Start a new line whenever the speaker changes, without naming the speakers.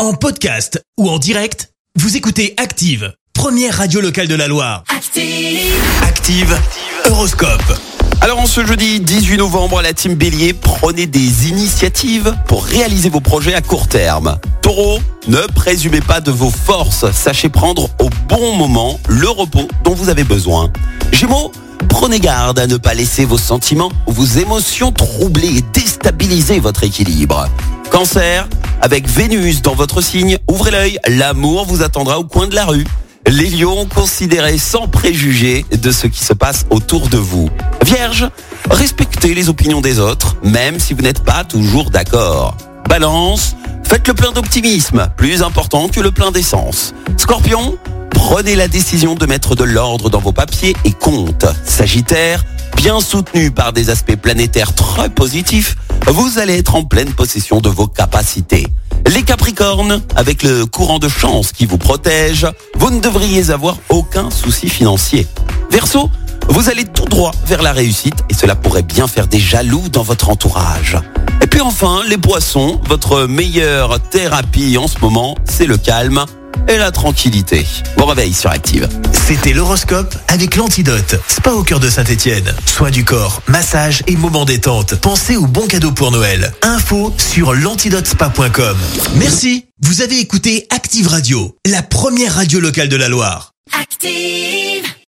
En podcast ou en direct, vous écoutez Active, première radio locale de la Loire.
Active.
Active, Horoscope.
Alors en ce jeudi 18 novembre, la team Bélier, prenez des initiatives pour réaliser vos projets à court terme. Taureau, ne présumez pas de vos forces, sachez prendre au bon moment le repos dont vous avez besoin. Gémeaux, prenez garde à ne pas laisser vos sentiments ou vos émotions troubler et déstabiliser votre équilibre. Cancer, avec Vénus dans votre signe, ouvrez l'œil, l'amour vous attendra au coin de la rue. Les lions, considérez sans préjugés de ce qui se passe autour de vous. Vierge, respectez les opinions des autres, même si vous n'êtes pas toujours d'accord. Balance, faites le plein d'optimisme, plus important que le plein d'essence. Scorpion, prenez la décision de mettre de l'ordre dans vos papiers et comptes. Sagittaire, bien soutenu par des aspects planétaires très positifs, vous allez être en pleine possession de vos capacités. Les Capricornes, avec le courant de chance qui vous protège, vous ne devriez avoir aucun souci financier. Verseau, vous allez tout droit vers la réussite et cela pourrait bien faire des jaloux dans votre entourage. Et puis enfin, les poissons, votre meilleure thérapie en ce moment, c'est le calme et la tranquillité. Bon réveil sur Active.
C'était l'horoscope avec l'antidote. Spa au cœur de Saint-Etienne. Soins du corps, massage et moments détente. Pensez aux bons cadeaux pour Noël. Info sur l'antidotespa.com. Merci. Vous avez écouté Active Radio, la première radio locale de la Loire.
Active.